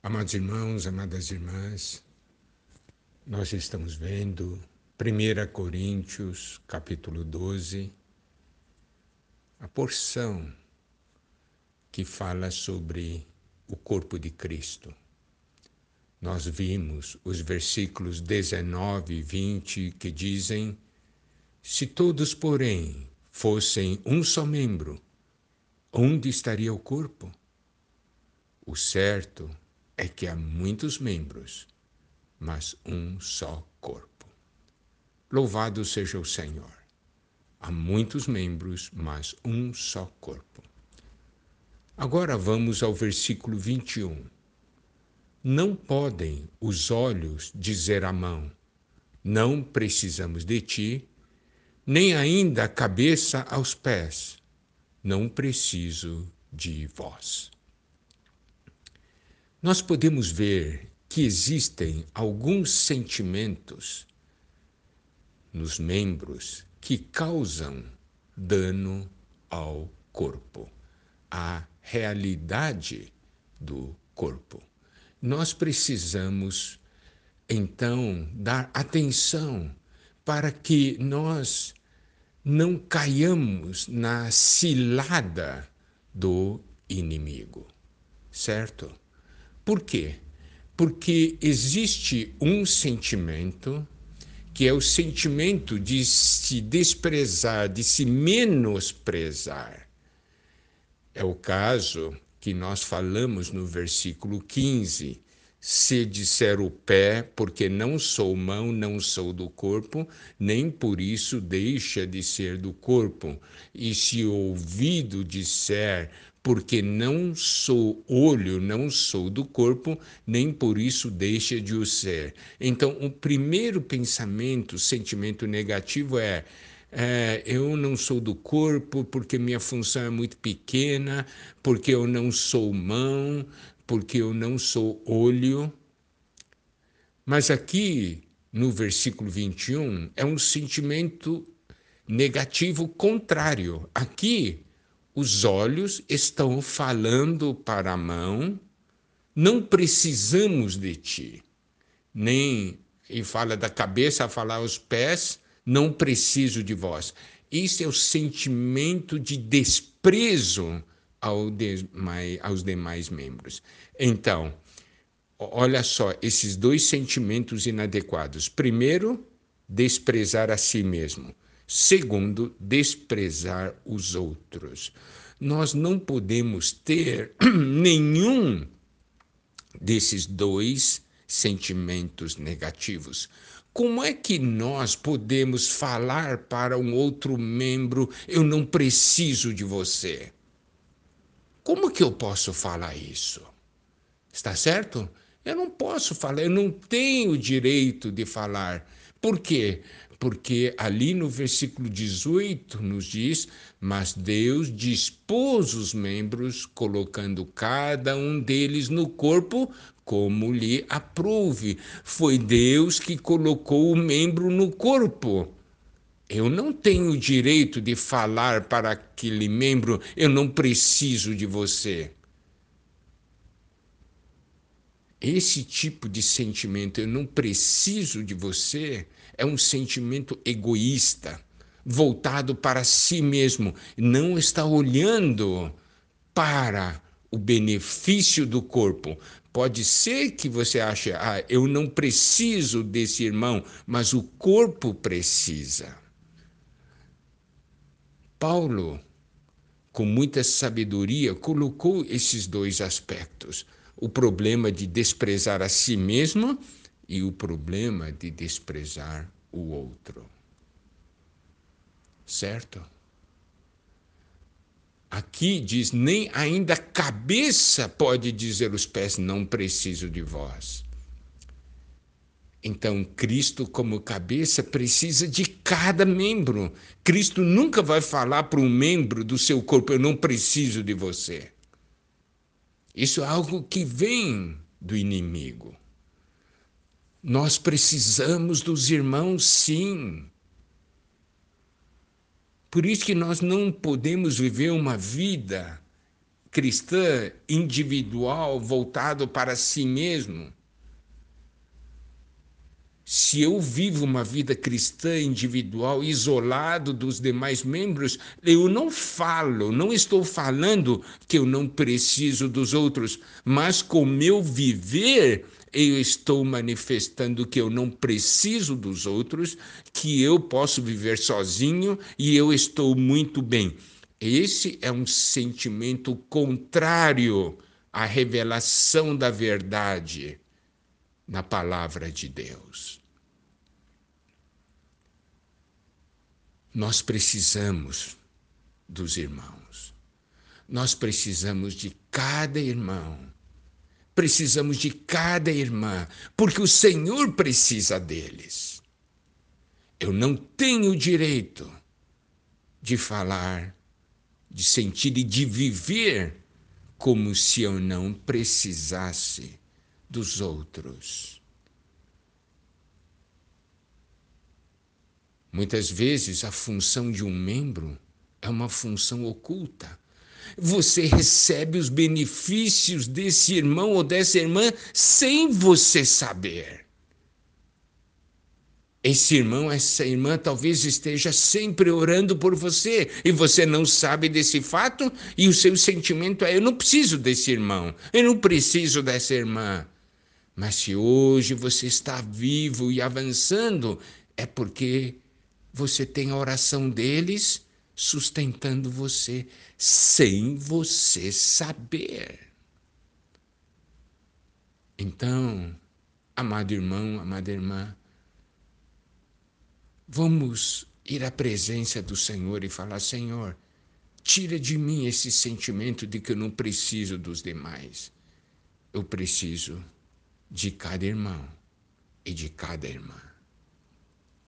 Amados irmãos, amadas irmãs, nós estamos vendo 1 Coríntios, capítulo 12, a porção que fala sobre o corpo de Cristo. Nós vimos os versículos 19 e 20 que dizem: Se todos, porém, fossem um só membro, onde estaria o corpo? O certo é que há muitos membros, mas um só corpo. Louvado seja o Senhor. Há muitos membros, mas um só corpo. Agora vamos ao versículo 21. Não podem os olhos dizer à mão: Não precisamos de ti, nem ainda a cabeça aos pés: Não preciso de vós. Nós podemos ver que existem alguns sentimentos nos membros que causam dano ao corpo, à realidade do corpo nós precisamos então dar atenção para que nós não caiamos na cilada do inimigo, certo? Por quê? Porque existe um sentimento que é o sentimento de se desprezar, de se menosprezar. É o caso que nós falamos no versículo 15. Se disser o pé, porque não sou mão, não sou do corpo, nem por isso deixa de ser do corpo. E se o ouvido disser, porque não sou olho, não sou do corpo, nem por isso deixa de o ser. Então, o primeiro pensamento, sentimento negativo é é, eu não sou do corpo porque minha função é muito pequena, porque eu não sou mão, porque eu não sou olho. Mas aqui, no versículo 21, é um sentimento negativo contrário. Aqui, os olhos estão falando para a mão, não precisamos de ti. Nem, e fala da cabeça a falar aos pés, não preciso de vós. Isso é o sentimento de desprezo ao aos demais membros. Então, olha só, esses dois sentimentos inadequados. Primeiro, desprezar a si mesmo. Segundo, desprezar os outros. Nós não podemos ter nenhum desses dois sentimentos negativos. Como é que nós podemos falar para um outro membro, eu não preciso de você? Como que eu posso falar isso? Está certo? Eu não posso falar, eu não tenho direito de falar. Por quê? Porque ali no versículo 18 nos diz: Mas Deus dispôs os membros, colocando cada um deles no corpo como lhe aprouve. Foi Deus que colocou o membro no corpo. Eu não tenho o direito de falar para aquele membro, eu não preciso de você. Esse tipo de sentimento, eu não preciso de você, é um sentimento egoísta, voltado para si mesmo, não está olhando para o benefício do corpo, Pode ser que você ache, ah, eu não preciso desse irmão, mas o corpo precisa. Paulo, com muita sabedoria, colocou esses dois aspectos: o problema de desprezar a si mesmo e o problema de desprezar o outro. Certo? Aqui diz: nem ainda a cabeça pode dizer os pés, não preciso de vós. Então, Cristo, como cabeça, precisa de cada membro. Cristo nunca vai falar para um membro do seu corpo: Eu não preciso de você. Isso é algo que vem do inimigo. Nós precisamos dos irmãos, sim. Por isso que nós não podemos viver uma vida cristã individual voltado para si mesmo, se eu vivo uma vida cristã individual, isolado dos demais membros, eu não falo, não estou falando que eu não preciso dos outros, mas com meu viver, eu estou manifestando que eu não preciso dos outros, que eu posso viver sozinho e eu estou muito bem. Esse é um sentimento contrário à revelação da verdade na palavra de Deus. Nós precisamos dos irmãos. Nós precisamos de cada irmão. Precisamos de cada irmã, porque o Senhor precisa deles. Eu não tenho direito de falar, de sentir e de viver como se eu não precisasse dos outros. Muitas vezes a função de um membro é uma função oculta. Você recebe os benefícios desse irmão ou dessa irmã sem você saber. Esse irmão, essa irmã talvez esteja sempre orando por você e você não sabe desse fato e o seu sentimento é: eu não preciso desse irmão, eu não preciso dessa irmã. Mas se hoje você está vivo e avançando, é porque você tem a oração deles sustentando você, sem você saber. Então, amado irmão, amada irmã, vamos ir à presença do Senhor e falar: Senhor, tira de mim esse sentimento de que eu não preciso dos demais. Eu preciso de cada irmão e de cada irmã.